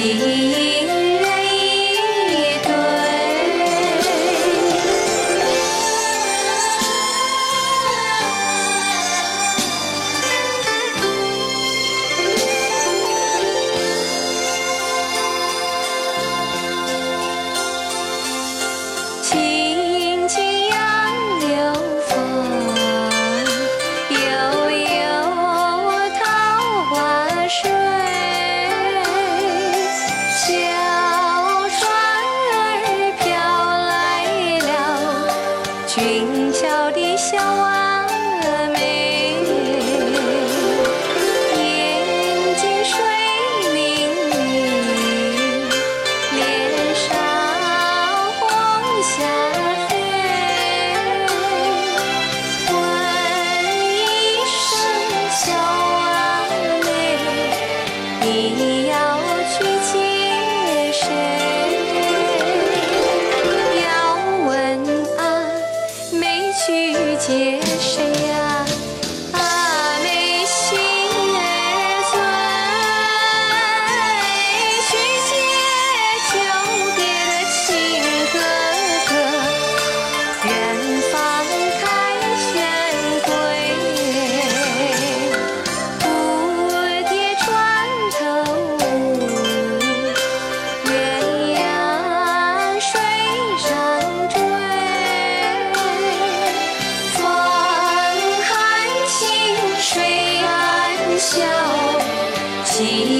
see. see